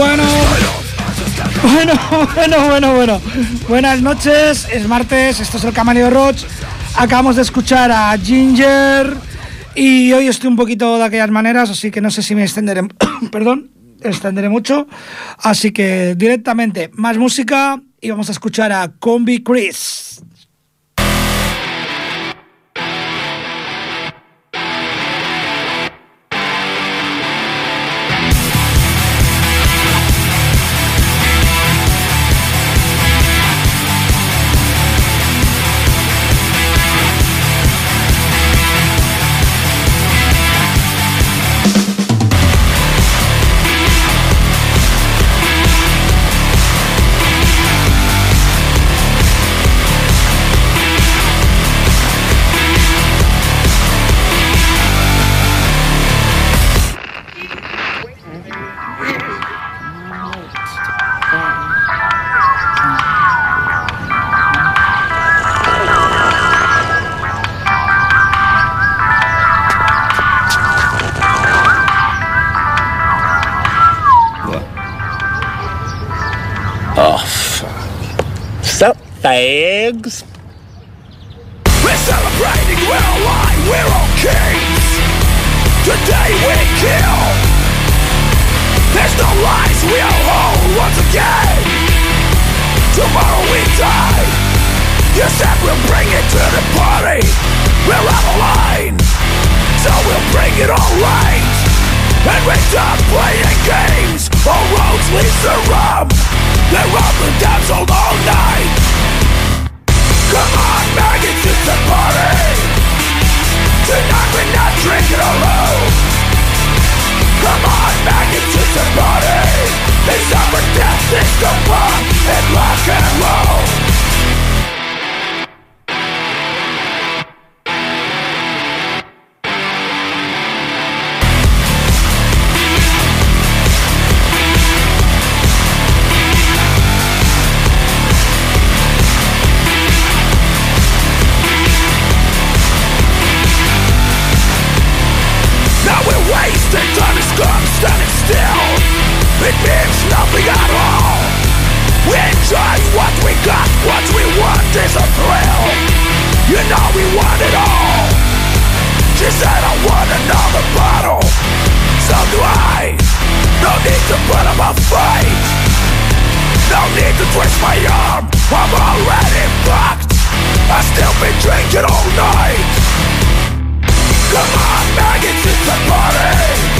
Bueno, bueno, bueno, bueno, bueno. Buenas noches, es martes, esto es el Camaleo Roach. Acabamos de escuchar a Ginger y hoy estoy un poquito de aquellas maneras, así que no sé si me extenderé, perdón, extenderé mucho. Así que directamente, más música y vamos a escuchar a Combi Chris. Thanks. We're celebrating, we're we're all kings. Today we kill. There's no lies, we are whole once again. Tomorrow we die. You said we'll bring it to the party. We're out of line, so we'll bring it all right. And we stop playing games. All roads lead to Rome. They're open dancing all night. Come on, it's a party. Tonight we're not drinking alone. Come on, it's a party. It's death, disco punk, and rock and roll. Means nothing at all. We enjoy what we got. What we want is a thrill. You know we want it all. She said I want another bottle. So do I. No need to put up a fight. No need to twist my arm. I'm already fucked. I've still been drinking all night. Come on maggots, it's a party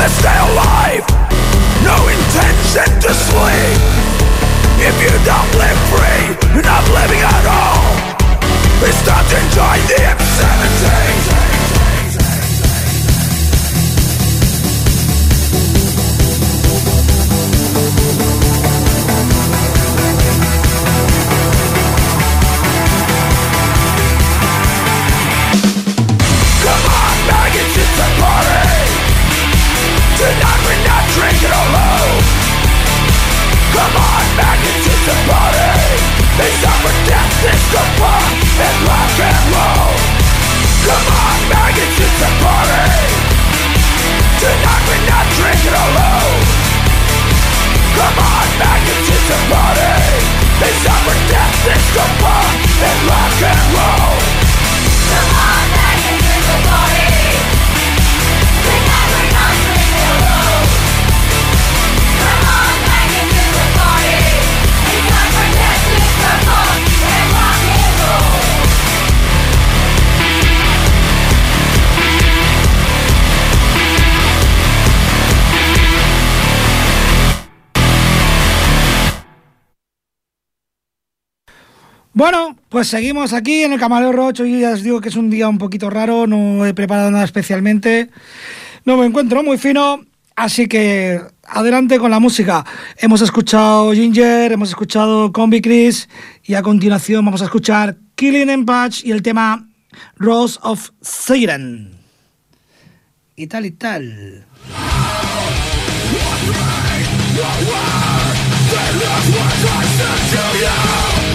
Let's stay alive. No intention to sleep. If you don't live free You're not living at all. It's time to enjoy the M17 disco punk and rock and roll Come on, it's a party. Tonight we're not drinking alone Come on, it's a party. It's for death, disco punk and rock and roll Bueno, pues seguimos aquí en el Camarero Rocho y ya os digo que es un día un poquito raro, no he preparado nada especialmente, no me encuentro muy fino, así que adelante con la música. Hemos escuchado Ginger, hemos escuchado Combi Chris y a continuación vamos a escuchar Killing and Patch y el tema Rose of Siren. Y tal y tal.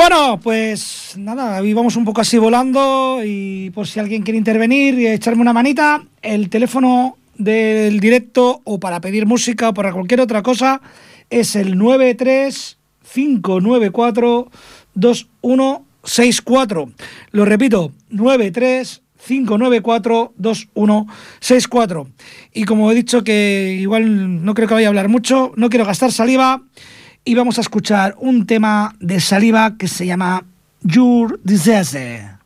Bueno, pues nada, vamos un poco así volando y por si alguien quiere intervenir y echarme una manita, el teléfono del directo o para pedir música o para cualquier otra cosa es el 935942164. Lo repito, 935942164. Y como he dicho que igual no creo que vaya a hablar mucho, no quiero gastar saliva y vamos a escuchar un tema de saliva que se llama Your Disease.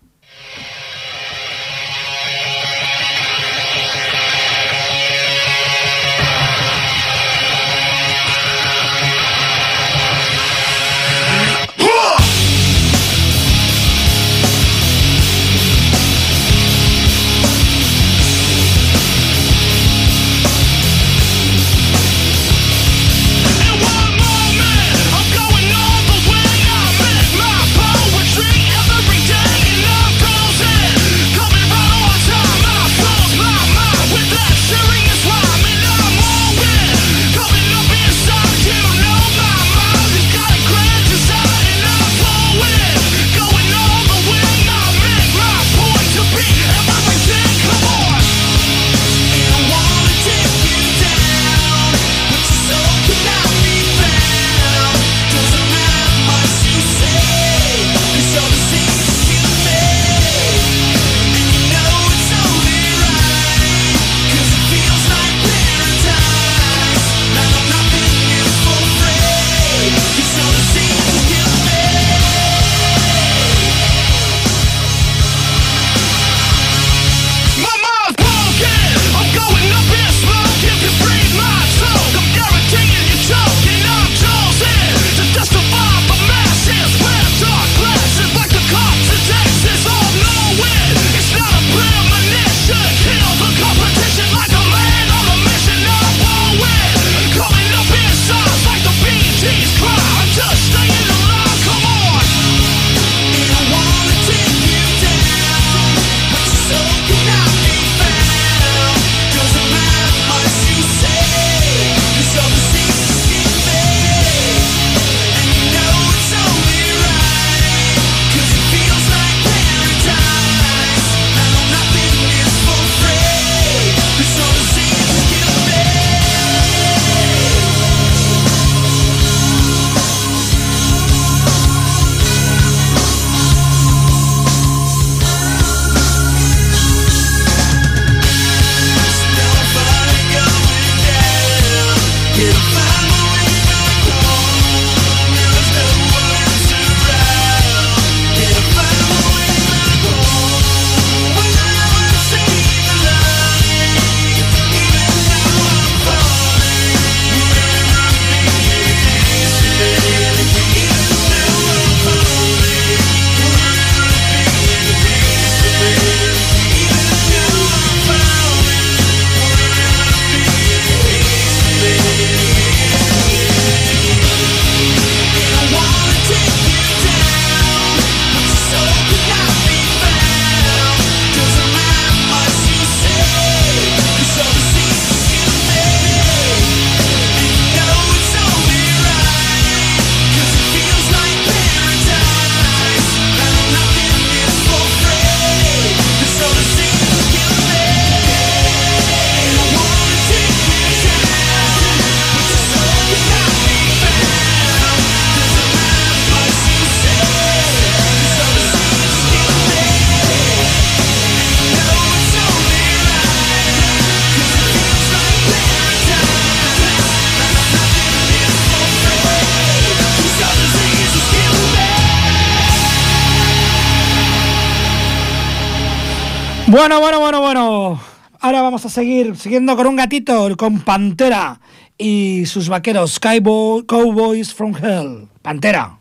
Bueno, bueno, bueno, bueno. Ahora vamos a seguir siguiendo con un gatito, con Pantera y sus vaqueros Cowboy, Cowboys from Hell. Pantera.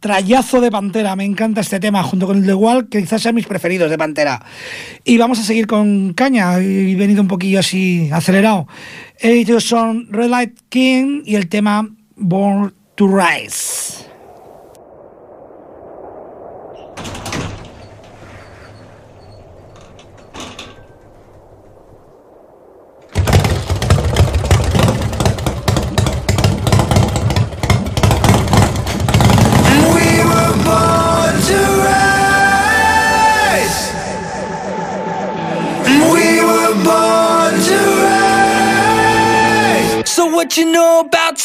trayazo de Pantera, me encanta este tema, junto con el de Wall, que quizás sean mis preferidos de Pantera. Y vamos a seguir con Caña, he venido un poquillo así acelerado. Ellos son Red Light King y el tema Born to Rise. you know about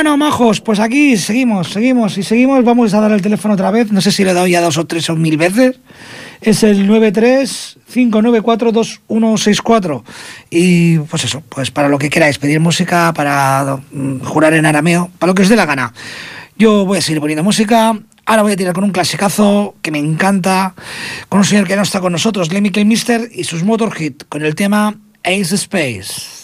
Bueno, majos, pues aquí seguimos, seguimos y seguimos. Vamos a dar el teléfono otra vez. No sé si le he dado ya dos o tres o mil veces. Es el 935942164. Y pues eso, pues para lo que queráis, pedir música, para mm, jurar en arameo, para lo que os dé la gana. Yo voy a seguir poniendo música. Ahora voy a tirar con un clasicazo que me encanta, con un señor que no está con nosotros, Lemmy Mister y sus Motorhead, con el tema Ace Space.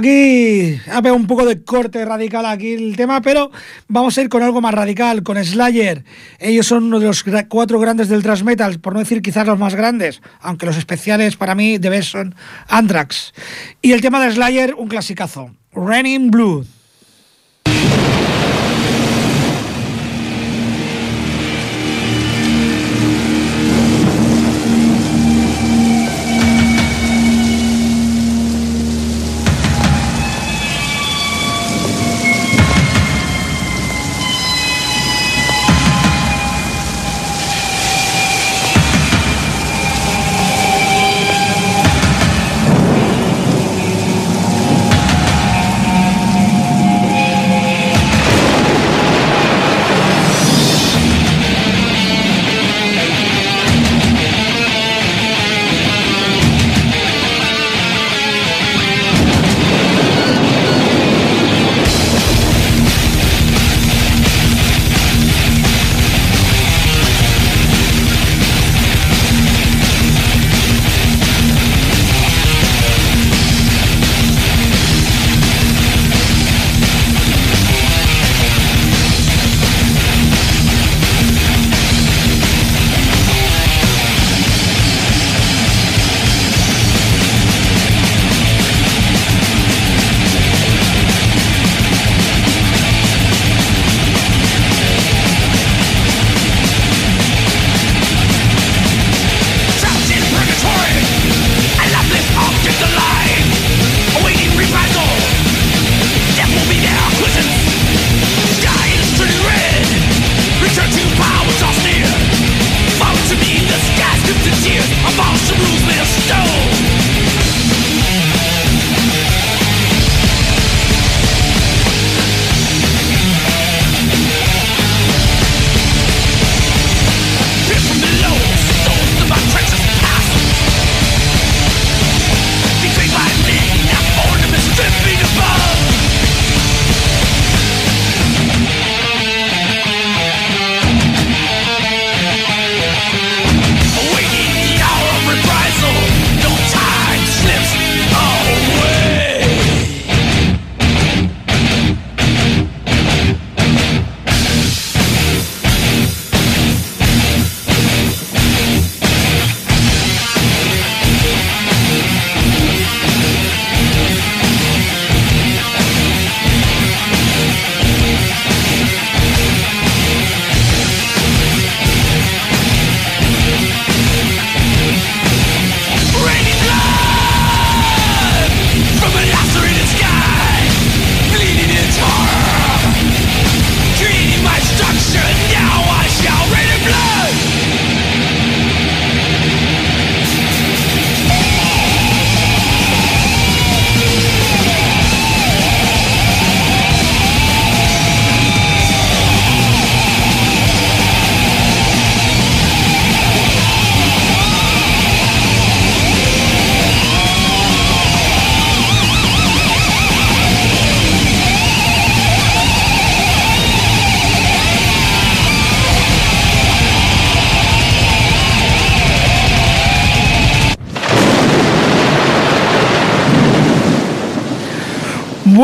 Aquí ha pegado un poco de corte radical aquí el tema, pero vamos a ir con algo más radical, con Slayer. Ellos son uno de los cuatro grandes del thrash metal, por no decir quizás los más grandes, aunque los especiales para mí de vez son Anthrax. Y el tema de Slayer, un clasicazo, Raining Blue.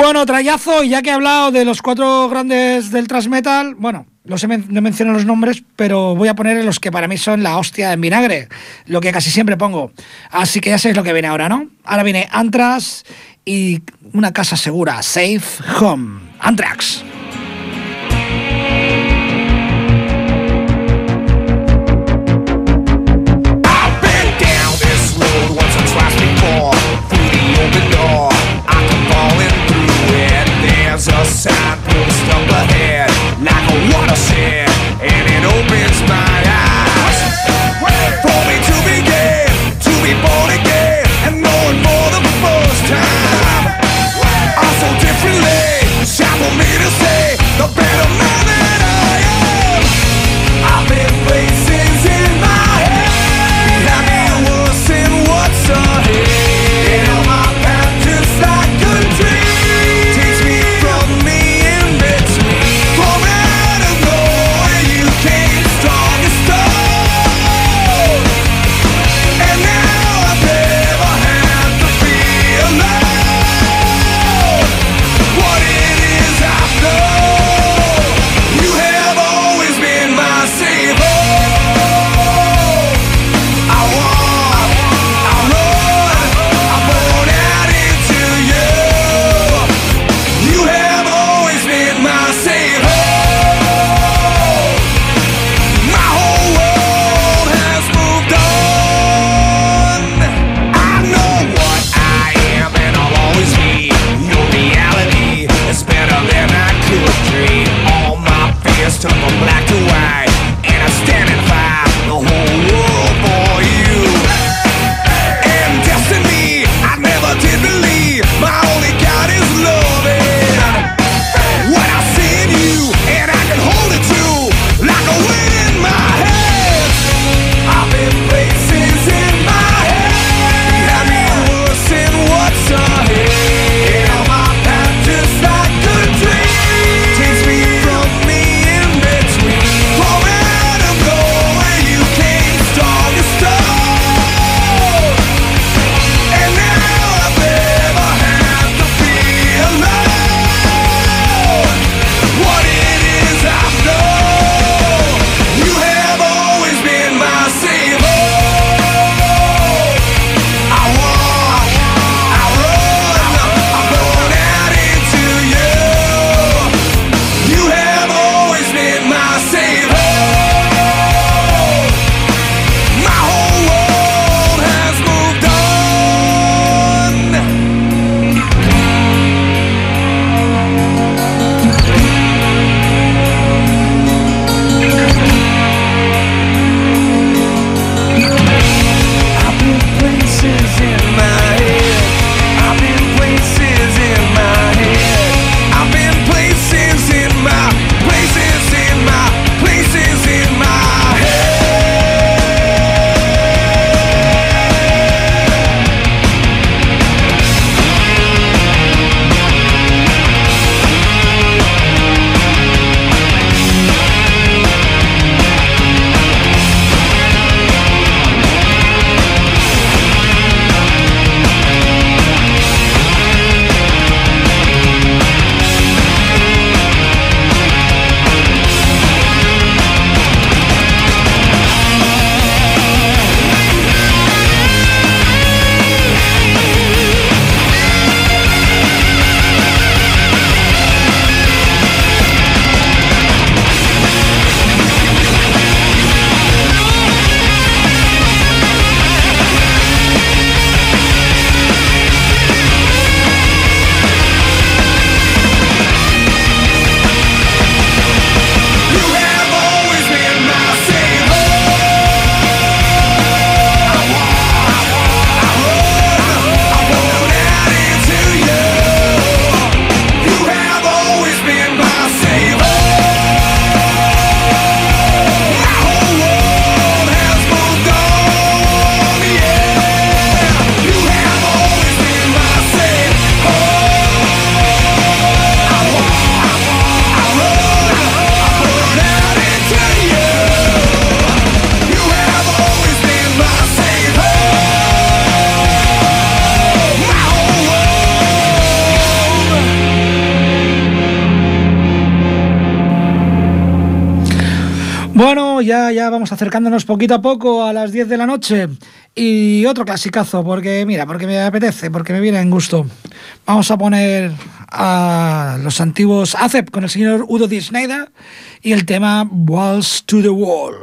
Bueno, trayazo, y ya que he hablado de los cuatro grandes del thrash metal, bueno, men- no menciono los nombres, pero voy a poner los que para mí son la hostia en vinagre, lo que casi siempre pongo. Así que ya sabéis lo que viene ahora, ¿no? Ahora viene Anthrax y una casa segura, Safe Home. Anthrax. vamos acercándonos poquito a poco a las 10 de la noche. Y otro clasicazo, porque mira, porque me apetece, porque me viene en gusto. Vamos a poner a los antiguos ACEP con el señor Udo Di y el tema Walls to the Wall.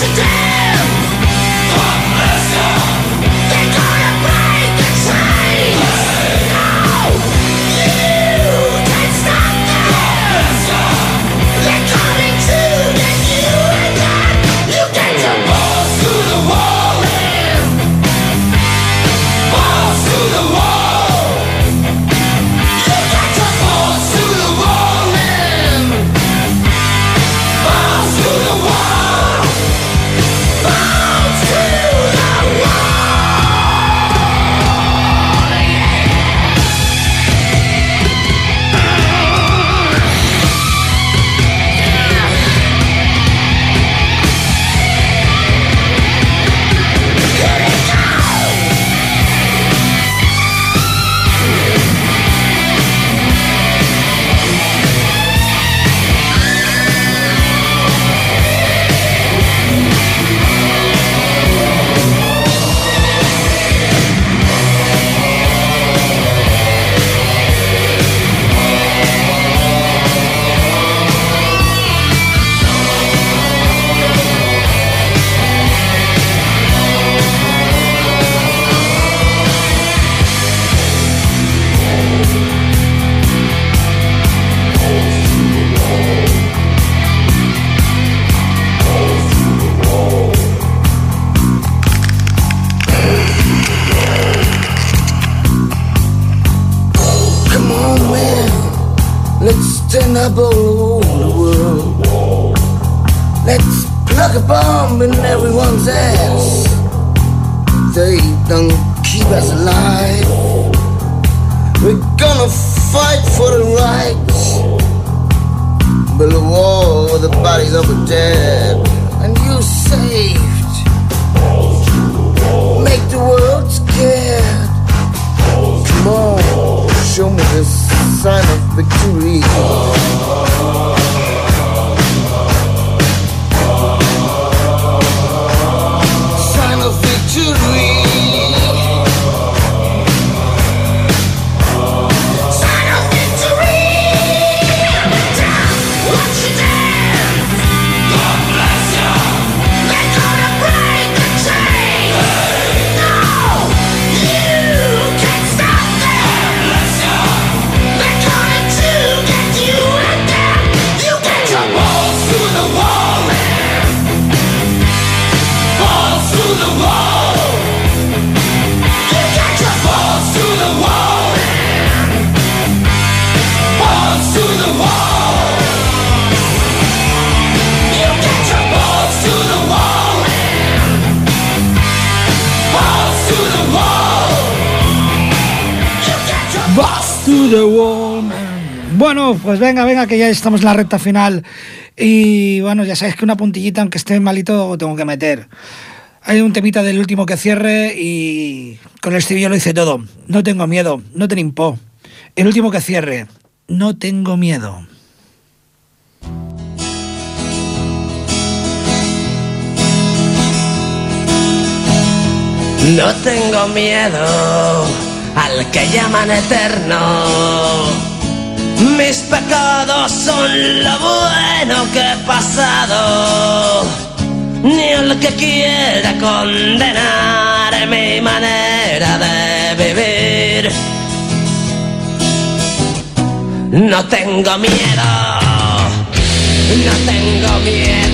today sustainable world. Let's plug a bomb in everyone's ass. They don't keep us alive. We're gonna fight for the rights. Build a wall with the bodies of the dead. And you saved. Make the world scared. Come on, show me this sign of victory. The wall. Bueno, pues venga, venga, que ya estamos en la recta final. Y bueno, ya sabéis que una puntillita, aunque esté malito, tengo que meter. Hay un temita del último que cierre y con el estribillo lo hice todo. No tengo miedo, no te po. El último que cierre, no tengo miedo. No tengo miedo al que llaman eterno. Mis pecados son lo bueno que he pasado. Ni el que quiera condenar mi manera de vivir. No tengo miedo, no tengo miedo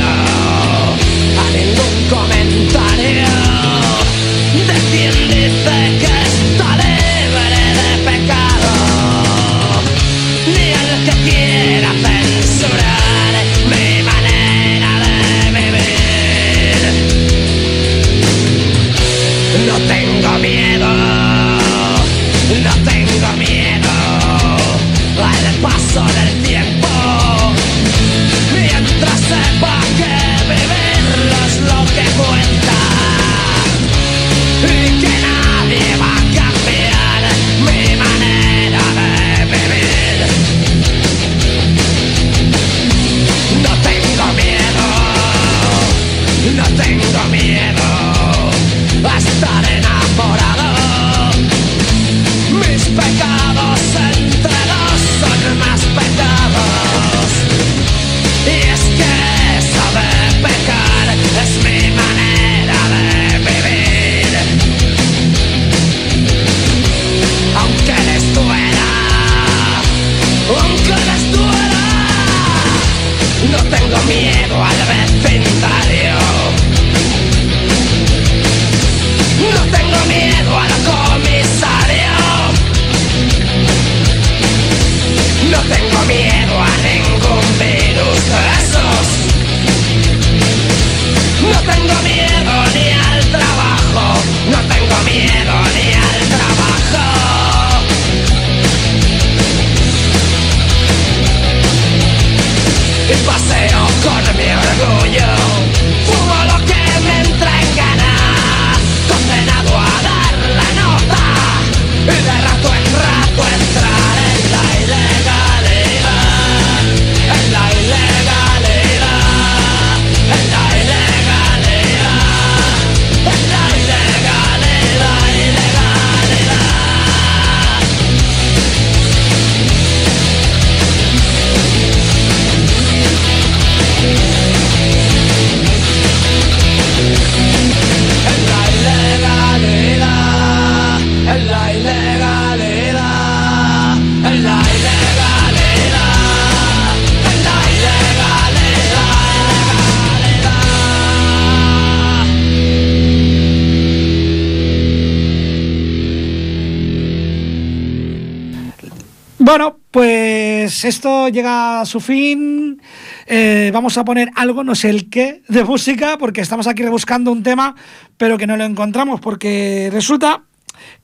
pues esto llega a su fin. Eh, vamos a poner algo, no sé el qué, de música, porque estamos aquí rebuscando un tema, pero que no lo encontramos, porque resulta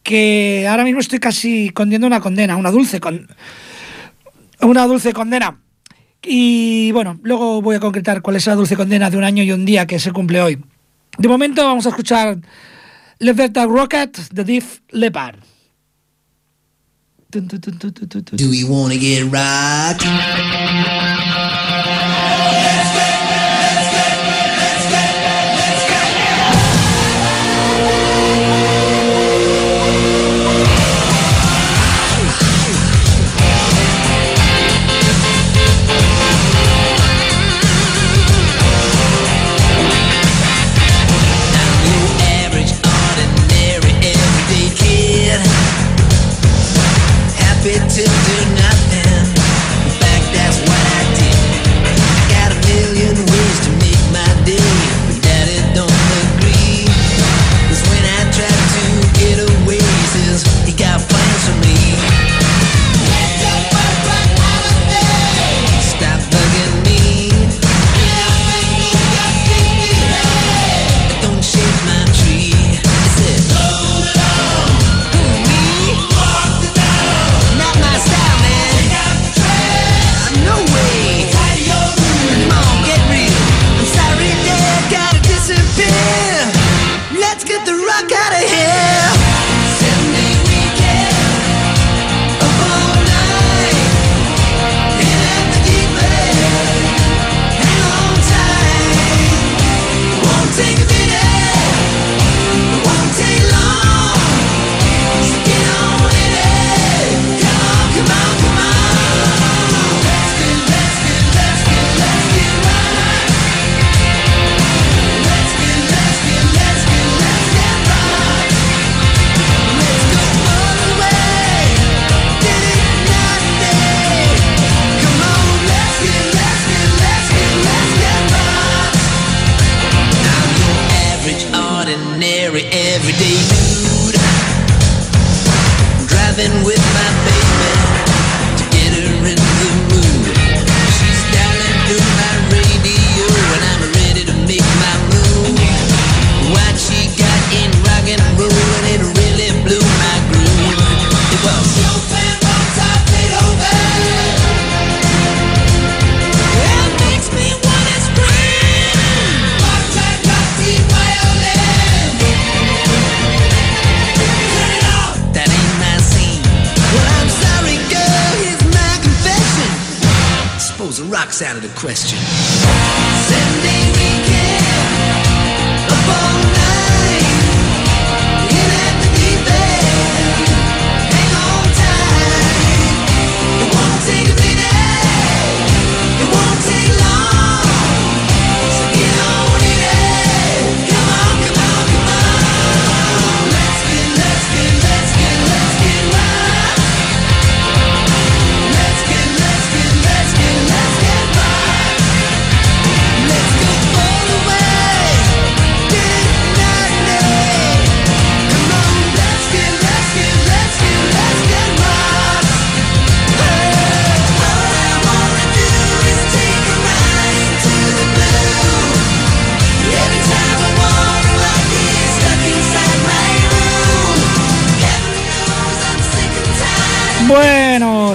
que ahora mismo estoy casi condiendo una condena, una dulce con una dulce condena. Y bueno, luego voy a concretar cuál es la dulce condena de un año y un día que se cumple hoy. De momento vamos a escuchar the Rocket de Deep Leopard. Do we want to get rocked?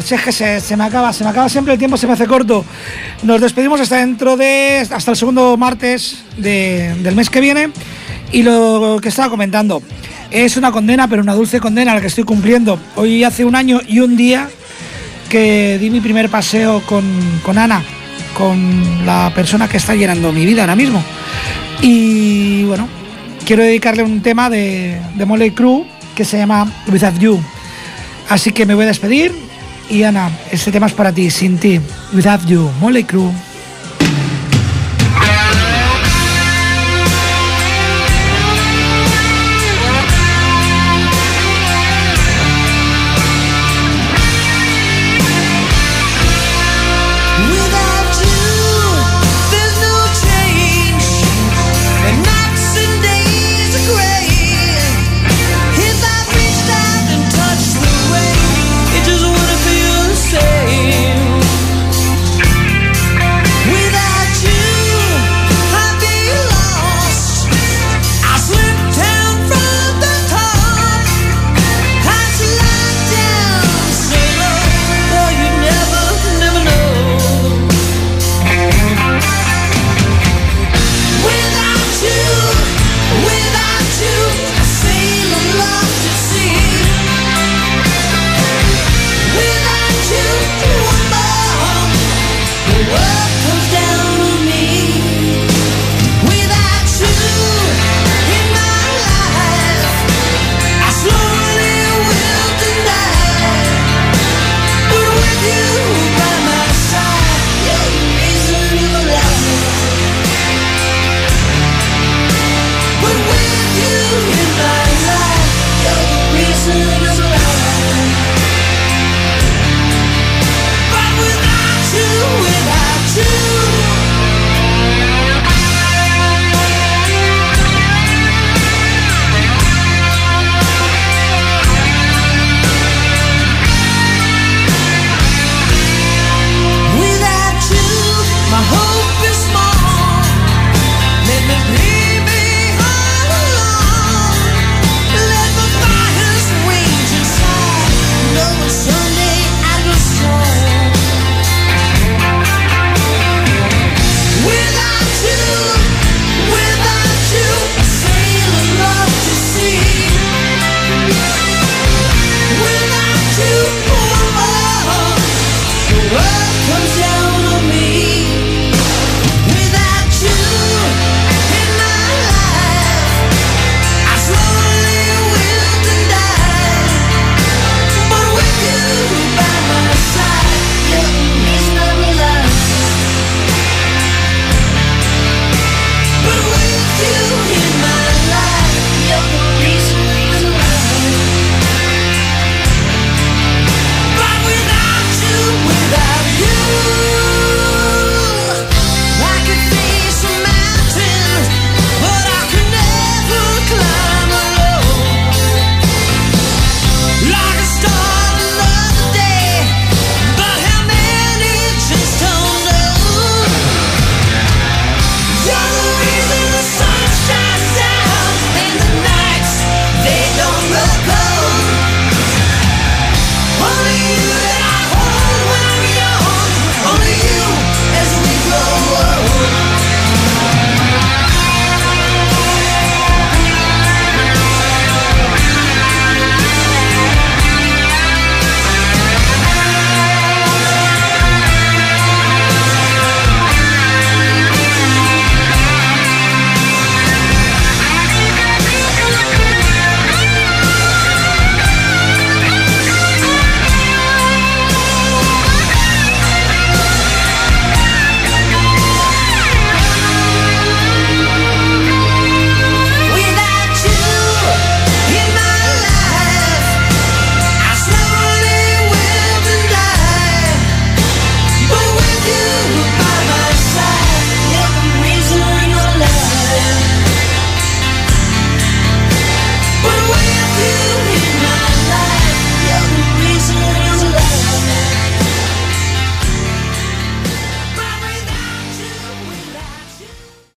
Si es que se, me acaba, se me acaba siempre el tiempo, se me hace corto. Nos despedimos hasta dentro de. hasta el segundo martes de- del mes que viene. Y lo que estaba comentando, es una condena, pero una dulce condena la que estoy cumpliendo. Hoy hace un año y un día que di mi primer paseo con, con Ana, con la persona que está llenando mi vida ahora mismo. Y bueno, quiero dedicarle un tema de, de Molly Crew que se llama Without You. Así que me voy a despedir y Ana, este tema es para ti, sin ti, Without You, Molly Crew.